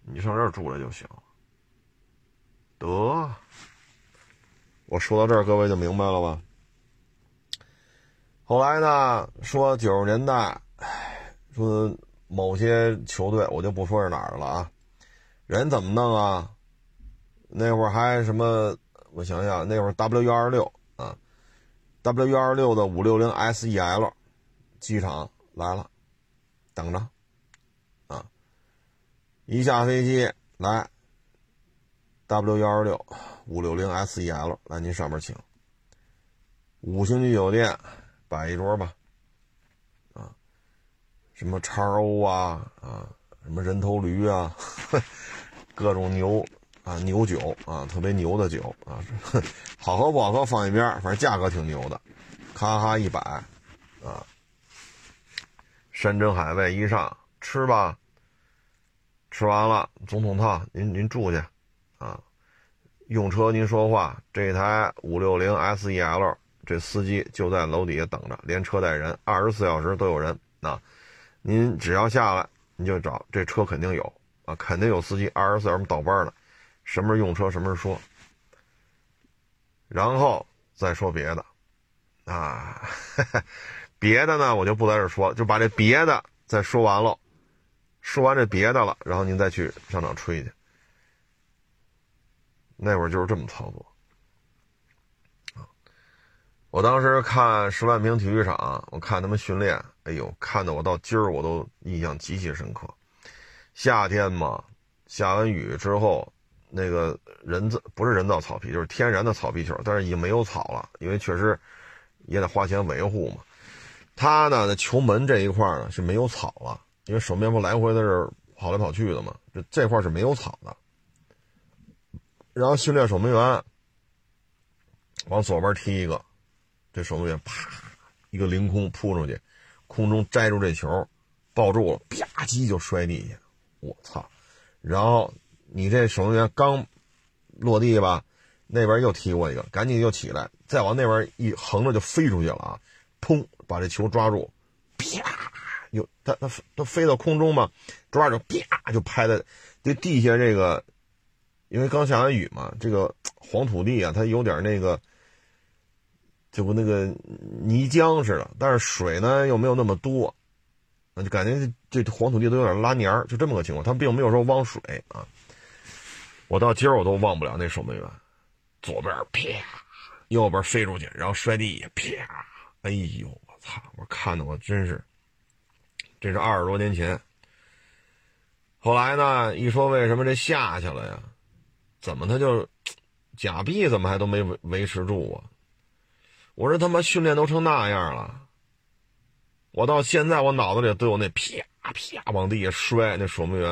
你上这儿住来就行。得，我说到这儿，各位就明白了吧？后来呢，说九十年代，说某些球队，我就不说是哪儿的了啊。人怎么弄啊？那会儿还什么？我想想，那会儿 W 幺二六啊，W 幺二六的五六零 SEL 机场。来了，等着，啊！一下飞机来，W 幺二六五六零 SEL 来，您上面请。五星级酒店摆一桌吧，什么叉 O 啊啊，什么人头驴啊，<laughs> 各种牛啊牛酒啊，特别牛的酒啊，好喝不好喝放一边，反正价格挺牛的，咔咔一摆，啊。山珍海味一上吃吧，吃完了总统套，您您住去，啊，用车您说话，这台五六零 SEL 这司机就在楼底下等着，连车带人，二十四小时都有人啊，您只要下来，您就找这车肯定有啊，肯定有司机二十四小时倒班的，什么时候用车什么时候说，然后再说别的，啊。<laughs> 别的呢，我就不在这说，就把这别的再说完了，说完这别的了，然后您再去上场吹去。那会儿就是这么操作！我当时看十万平体育场，我看他们训练，哎呦，看的我到今儿我都印象极其深刻。夏天嘛，下完雨之后，那个人造不是人造草皮，就是天然的草皮球，但是已经没有草了，因为确实也得花钱维护嘛。他呢，在球门这一块呢是没有草了，因为守门员不来回在这跑来跑去的嘛，这这块是没有草的。然后训练守门员往左边踢一个，这守门员啪一个凌空扑出去，空中摘住这球，抱住了，吧唧就摔地下。我操！然后你这守门员刚落地吧，那边又踢过一个，赶紧又起来，再往那边一横着就飞出去了啊！砰，把这球抓住，啪，又他他他飞到空中嘛，抓着啪就拍在这地下这个，因为刚下完雨嘛，这个黄土地啊，它有点那个，就跟那个泥浆似的，但是水呢又没有那么多。那就感觉这黄土地都有点拉黏儿，就这么个情况。他们并没有说汪水啊。我到今儿我都忘不了那守门员，左边啪，右边飞出去，然后摔地下啪。哎呦，我操！我看的我真是，这是二十多年前。后来呢，一说为什么这下去了呀？怎么他就假币怎么还都没维维持住啊？我说他妈训练都成那样了。我到现在，我脑子里都有那啪啪往地下摔那守门员。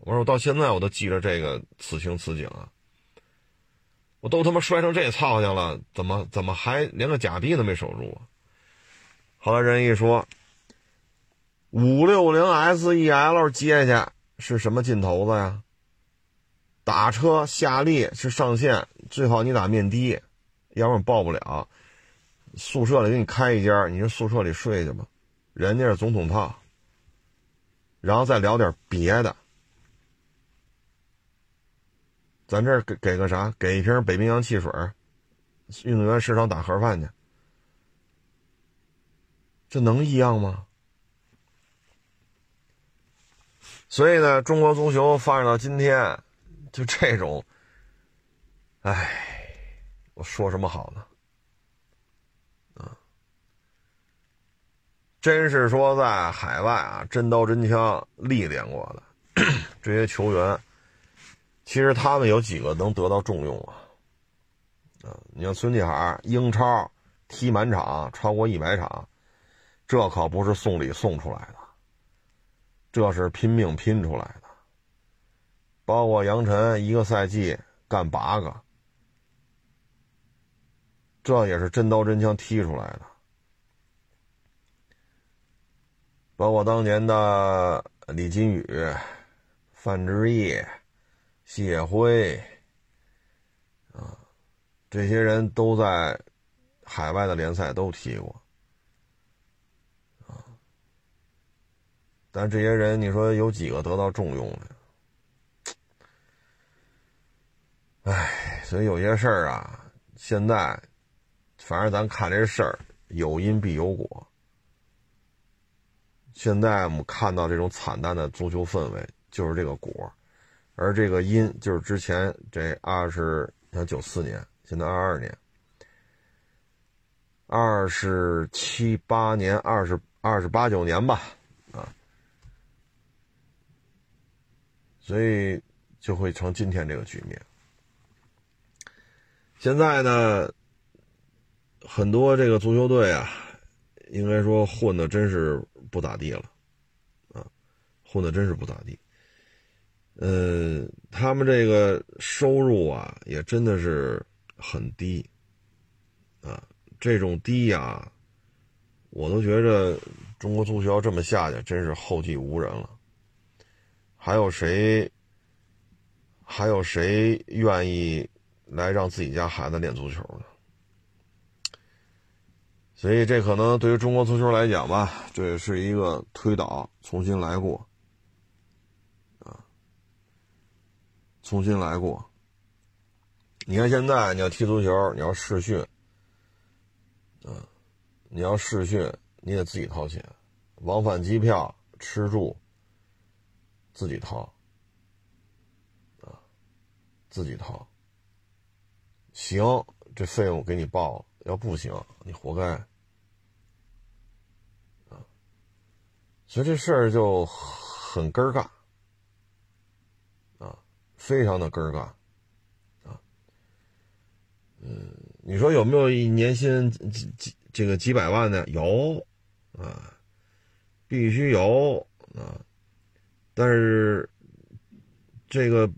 我说我到现在我都记着这个此情此景啊。我都他妈摔成这操性了，怎么怎么还连个假币都没守住啊？后来人一说，五六零 S E L 接下是什么劲头子呀？打车下力是上限，最好你打面的，要不然报不了。宿舍里给你开一间，你就宿舍里睡去吧。人家是总统套，然后再聊点别的。咱这给给个啥？给一瓶北冰洋汽水，运动员食堂打盒饭去，这能一样吗？所以呢，中国足球发展到今天，就这种，哎，我说什么好呢？真是说在海外啊，真刀真枪历练过的这些球员，其实他们有几个能得到重用啊？啊，你像孙继海，英超踢满场超过一百场，这可不是送礼送出来的，这是拼命拼出来的。包括杨晨，一个赛季干八个，这也是真刀真枪踢出来的。包括当年的李金羽、范志毅、谢辉，啊，这些人都在海外的联赛都踢过，啊，但这些人你说有几个得到重用的？哎，所以有些事儿啊，现在，反正咱看这事儿，有因必有果。现在我们看到这种惨淡的足球氛围，就是这个果而这个因就是之前这二十像九四年，现在二二年，二十七八年，二十二十八九年吧，啊，所以就会成今天这个局面。现在呢，很多这个足球队啊，应该说混的真是。不咋地了，啊，混的真是不咋地。嗯，他们这个收入啊，也真的是很低，啊，这种低呀，我都觉着中国足球要这么下去，真是后继无人了。还有谁？还有谁愿意来让自己家孩子练足球呢？所以这可能对于中国足球来讲吧，这也是一个推倒，重新来过，啊，重新来过。你看现在你要踢足球，你要试训，啊，你要试训，你得自己掏钱，往返机票、吃住，自己掏，啊，自己掏。行，这费用给你报了。要不行，你活该，啊！所以这事儿就很根儿干，啊，非常的根儿干，啊，嗯，你说有没有一年薪几几这个几百万的？有，啊，必须有啊，但是这个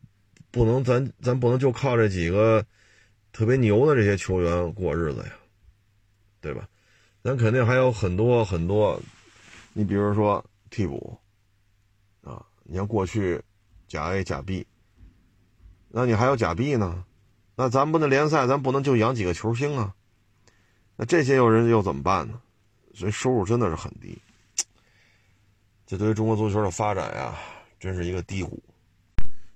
不能，咱咱不能就靠这几个特别牛的这些球员过日子呀，对吧？咱肯定还有很多很多，你比如说替补啊，你像过去甲 A 甲 B，那你还有甲 B 呢，那咱不能联赛，咱不能就养几个球星啊，那这些有人又怎么办呢？所以收入真的是很低，这对于中国足球的发展呀，真是一个低谷。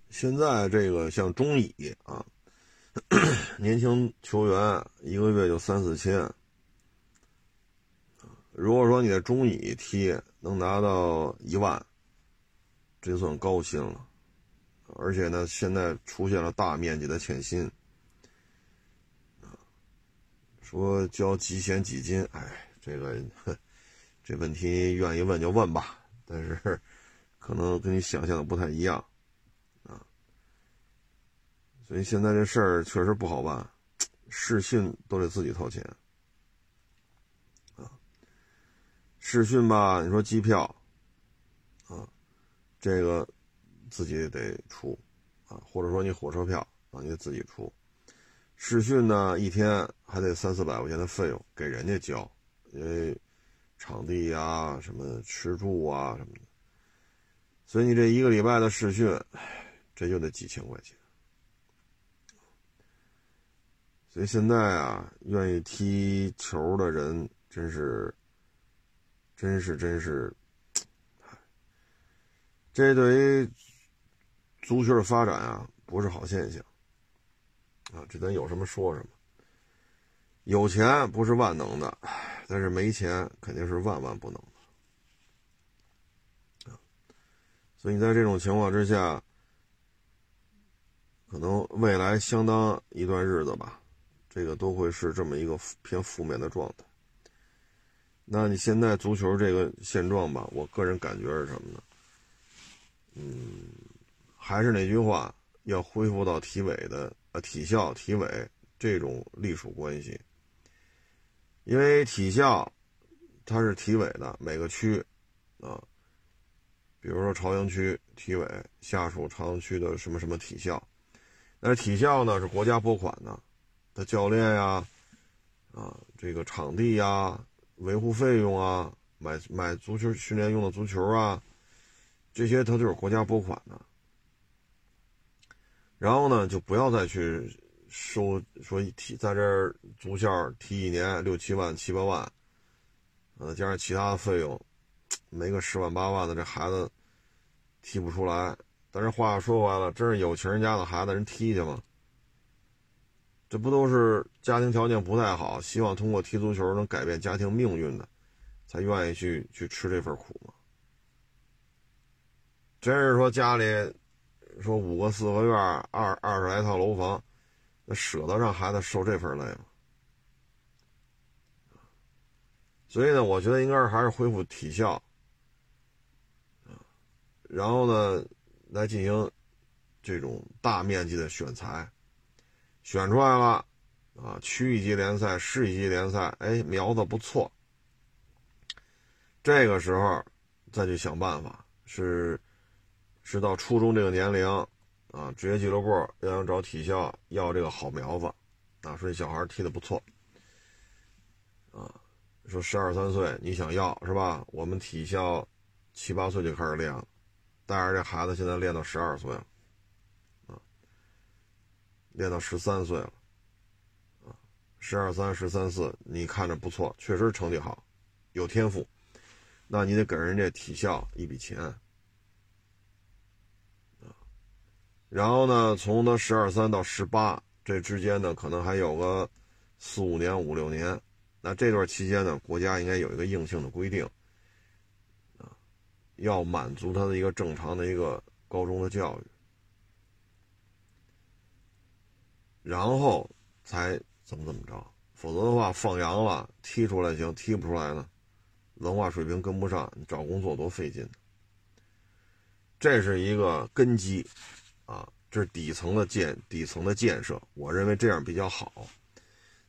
现在这个像中乙啊，<clears throat> 年轻球员一个月就三四千。如果说你在中乙踢能拿到一万，这算高薪了。而且呢，现在出现了大面积的欠薪，说交几险几金，哎，这个 <laughs> 这问题愿意问就问吧，但是可能跟你想象的不太一样。所以现在这事儿确实不好办，试训都得自己掏钱啊。试训吧，你说机票，啊，这个自己得出，啊，或者说你火车票啊，你得自己出。试训呢，一天还得三四百块钱的费用给人家交，因为场地呀、什么吃住啊什么的，所以你这一个礼拜的试训，这就得几千块钱。所以现在啊，愿意踢球的人真是。真是真是，这对于足球的发展啊，不是好现象啊！这咱有什么说什么。有钱不是万能的，但是没钱肯定是万万不能的啊！所以你在这种情况之下，可能未来相当一段日子吧，这个都会是这么一个偏负面的状态。那你现在足球这个现状吧，我个人感觉是什么呢？嗯，还是那句话，要恢复到体委的呃体校体委这种隶属关系。因为体校它是体委的每个区啊，比如说朝阳区体委下属朝阳区的什么什么体校，那体校呢是国家拨款的，他教练呀，啊这个场地呀。维护费用啊，买买足球训练用的足球啊，这些它都是国家拨款的。然后呢，就不要再去收说踢在这儿足校踢一年六七万七八万，呃，加上其他的费用，没个十万八万的，这孩子踢不出来。但是话说回来了，真是有钱人家的孩子，人踢去吗？这不都是家庭条件不太好，希望通过踢足球能改变家庭命运的，才愿意去去吃这份苦吗？真是说家里说五个四合院，二二十来套楼房，那舍得让孩子受这份累吗？所以呢，我觉得应该是还是恢复体校，然后呢，来进行这种大面积的选材。选出来了，啊，区一级联赛、市一级联赛，哎，苗子不错。这个时候再去想办法，是是到初中这个年龄，啊，职业俱乐部要想找体校要这个好苗子，啊，说这小孩踢的不错，啊，说十二三岁你想要是吧？我们体校七八岁就开始练了，带着这孩子现在练到十二岁了。练到十三岁了，啊，十二三、十三四，你看着不错，确实成绩好，有天赋，那你得给人家体校一笔钱，啊，然后呢，从他十二三到十八这之间呢，可能还有个四五年、五六年，那这段期间呢，国家应该有一个硬性的规定，啊，要满足他的一个正常的一个高中的教育。然后才怎么怎么着，否则的话放羊了，踢出来行，踢不出来呢，文化水平跟不上，你找工作多费劲。这是一个根基，啊，这是底层的建底层的建设，我认为这样比较好。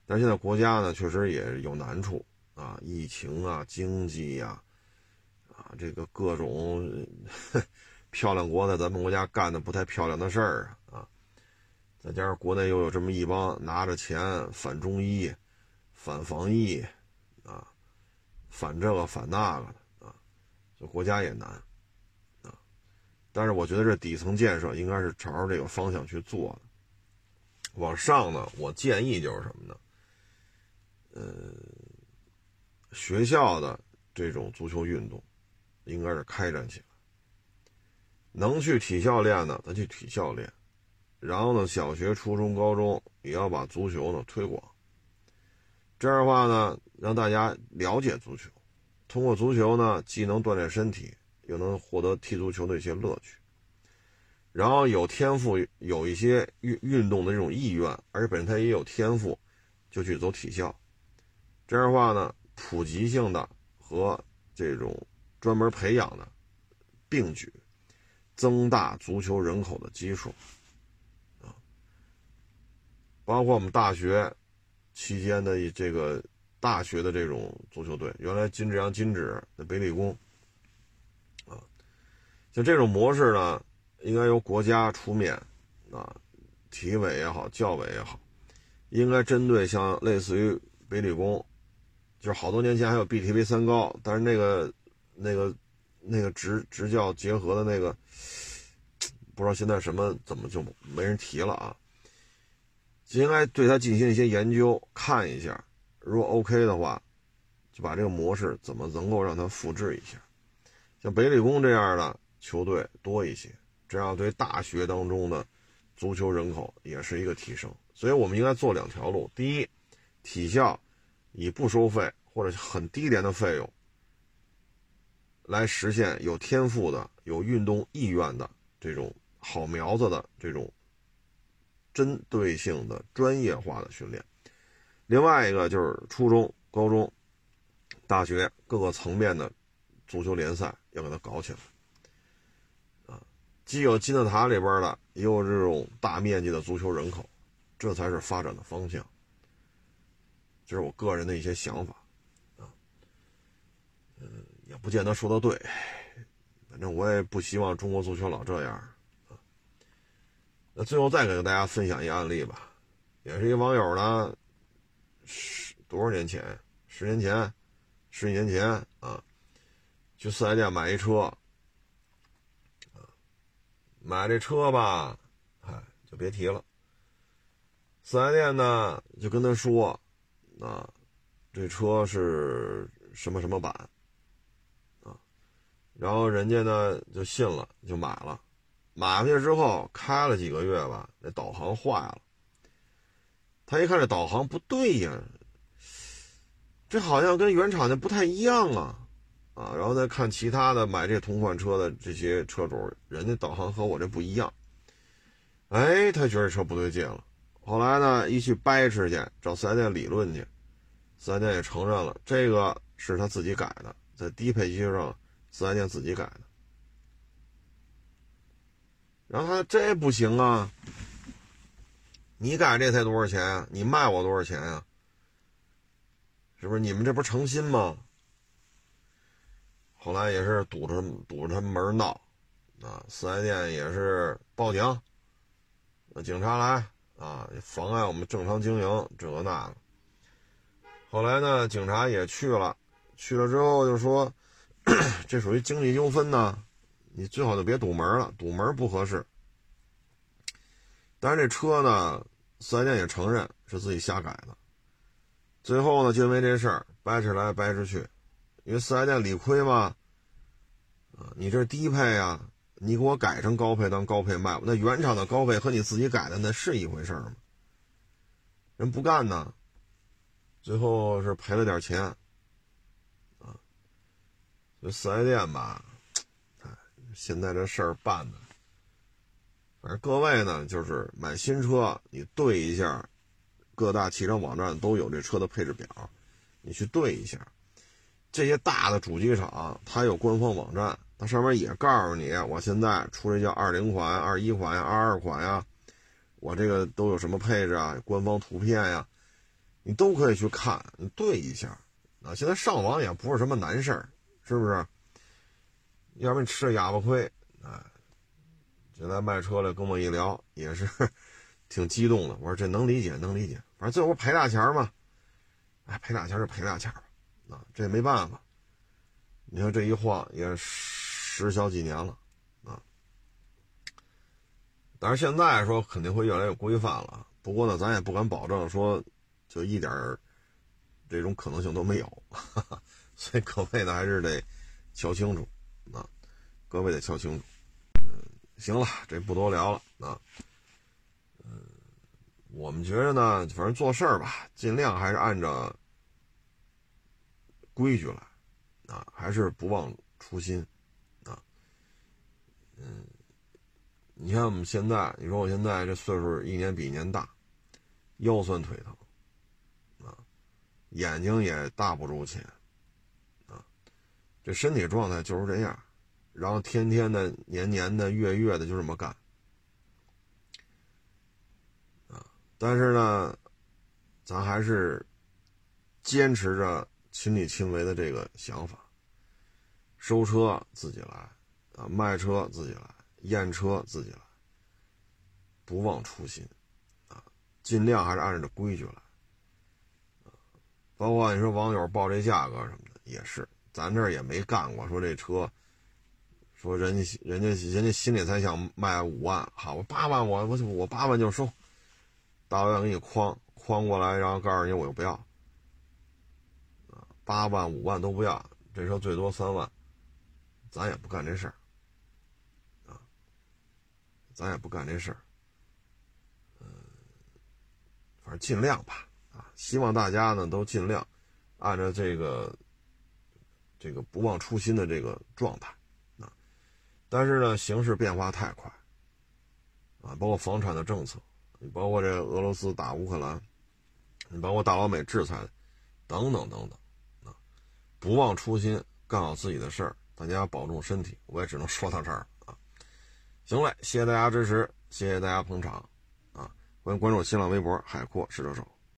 但现在国家呢，确实也有难处，啊，疫情啊，经济呀，啊，这个各种 <laughs> 漂亮国在咱们国家干的不太漂亮的事儿啊，再加上国内又有这么一帮拿着钱反中医、反防疫啊，反这个反那个的啊，这国家也难啊。但是我觉得这底层建设应该是朝着这个方向去做的。往上呢，我建议就是什么呢？呃。学校的这种足球运动，应该是开展起来。能去体校练的，咱去体校练。然后呢，小学、初中、高中也要把足球呢推广。这样的话呢，让大家了解足球，通过足球呢，既能锻炼身体，又能获得踢足球的一些乐趣。然后有天赋、有一些运运动的这种意愿，而且本身他也有天赋，就去走体校。这样的话呢。普及性的和这种专门培养的并举，增大足球人口的基数，包括我们大学期间的这个大学的这种足球队，原来金志扬、金指的北理工啊，像这种模式呢，应该由国家出面啊，体委也好，教委也好，应该针对像类似于北理工。就是好多年前还有 BTV 三高，但是那个、那个、那个职职教结合的那个，不知道现在什么怎么就没人提了啊？应该对他进行一些研究，看一下，如果 OK 的话，就把这个模式怎么能够让它复制一下，像北理工这样的球队多一些，这样对大学当中的足球人口也是一个提升。所以我们应该做两条路：第一，体校。以不收费或者很低廉的费用，来实现有天赋的、有运动意愿的这种好苗子的这种针对性的专业化的训练。另外一个就是初中、高中、大学各个层面的足球联赛要给它搞起来。啊，既有金字塔里边的，也有这种大面积的足球人口，这才是发展的方向。这是我个人的一些想法，啊，嗯，也不见得说的对，反正我也不希望中国足球老这样，那最后再给大家分享一个案例吧，也是一网友呢，十多少年前，十年前，十几年前啊，去四 S 店买一车，买这车吧，哎，就别提了，四 S 店呢就跟他说。啊，这车是什么什么版？啊，然后人家呢就信了，就买了。买回去之后开了几个月吧，那导航坏了。他一看这导航不对呀，这好像跟原厂的不太一样啊，啊，然后再看其他的买这同款车的这些车主，人家导航和我这不一样。哎，他觉得这车不对劲了。后来呢，一去掰扯去找四 S 店理论去，四 S 店也承认了，这个是他自己改的，在低配机上四 S 店自己改的。然后他这不行啊，你改这才多少钱啊？你卖我多少钱啊？是不是？你们这不诚心吗？后来也是堵着堵着他门闹，啊，四 S 店也是报警，那警察来。啊，妨碍我们正常经营，这个那个。后来呢，警察也去了，去了之后就说，<coughs> 这属于经济纠纷呢，你最好就别堵门了，堵门不合适。但是这车呢，四 S 店也承认是自己瞎改的。最后呢，就因为这事儿掰扯来掰扯去，因为四 S 店理亏嘛，啊，你这低配啊。你给我改成高配当高配卖，那原厂的高配和你自己改的那是一回事吗？人不干呢，最后是赔了点钱，啊，这四 S 店吧，现在这事儿办的，反正各位呢，就是买新车，你对一下，各大汽车网站都有这车的配置表，你去对一下，这些大的主机厂它有官方网站。它上面也告诉你，我现在出这叫二零款、二一款呀、二二款呀，我这个都有什么配置啊？官方图片呀，你都可以去看，你对一下，啊，现在上网也不是什么难事儿，是不是？要不你吃哑巴亏，啊，这来卖车的跟我一聊，也是挺激动的。我说这能理解，能理解，反正最后赔俩钱嘛，哎，赔俩钱就赔俩钱吧，啊，这也没办法。你看这一晃也十小几年了，啊，但是现在说肯定会越来越规范了。不过呢，咱也不敢保证说就一点这种可能性都没有，<laughs> 所以各位呢还是得瞧清楚。各位得瞧清楚。嗯，行了，这不多聊了啊。嗯，我们觉得呢，反正做事儿吧，尽量还是按照规矩来啊，还是不忘初心啊。嗯，你看我们现在，你说我现在这岁数一年比一年大，腰酸腿疼啊，眼睛也大不如前啊。这身体状态就是这样，然后天天的、年年的、月月的就这么干，啊！但是呢，咱还是坚持着亲力亲为的这个想法，收车自己来，啊，卖车自己来，验车自己来，不忘初心，啊，尽量还是按照规矩来，包括你说网友报这价格什么的，也是。咱这儿也没干过，说这车，说人家人家人家心里才想卖五万，好，我八万，我我我八万就收，大老远给你框框过来，然后告诉你我又不要，啊，八万五万都不要，这车最多三万，咱也不干这事儿，啊，咱也不干这事儿，嗯，反正尽量吧，啊，希望大家呢都尽量按照这个。这个不忘初心的这个状态，但是呢，形势变化太快，啊，包括房产的政策，你包括这俄罗斯打乌克兰，你包括大老美制裁，等等等等，啊，不忘初心，干好自己的事儿，大家保重身体，我也只能说到这儿啊。行嘞，谢谢大家支持，谢谢大家捧场，啊，欢迎关注新浪微博海阔试车手。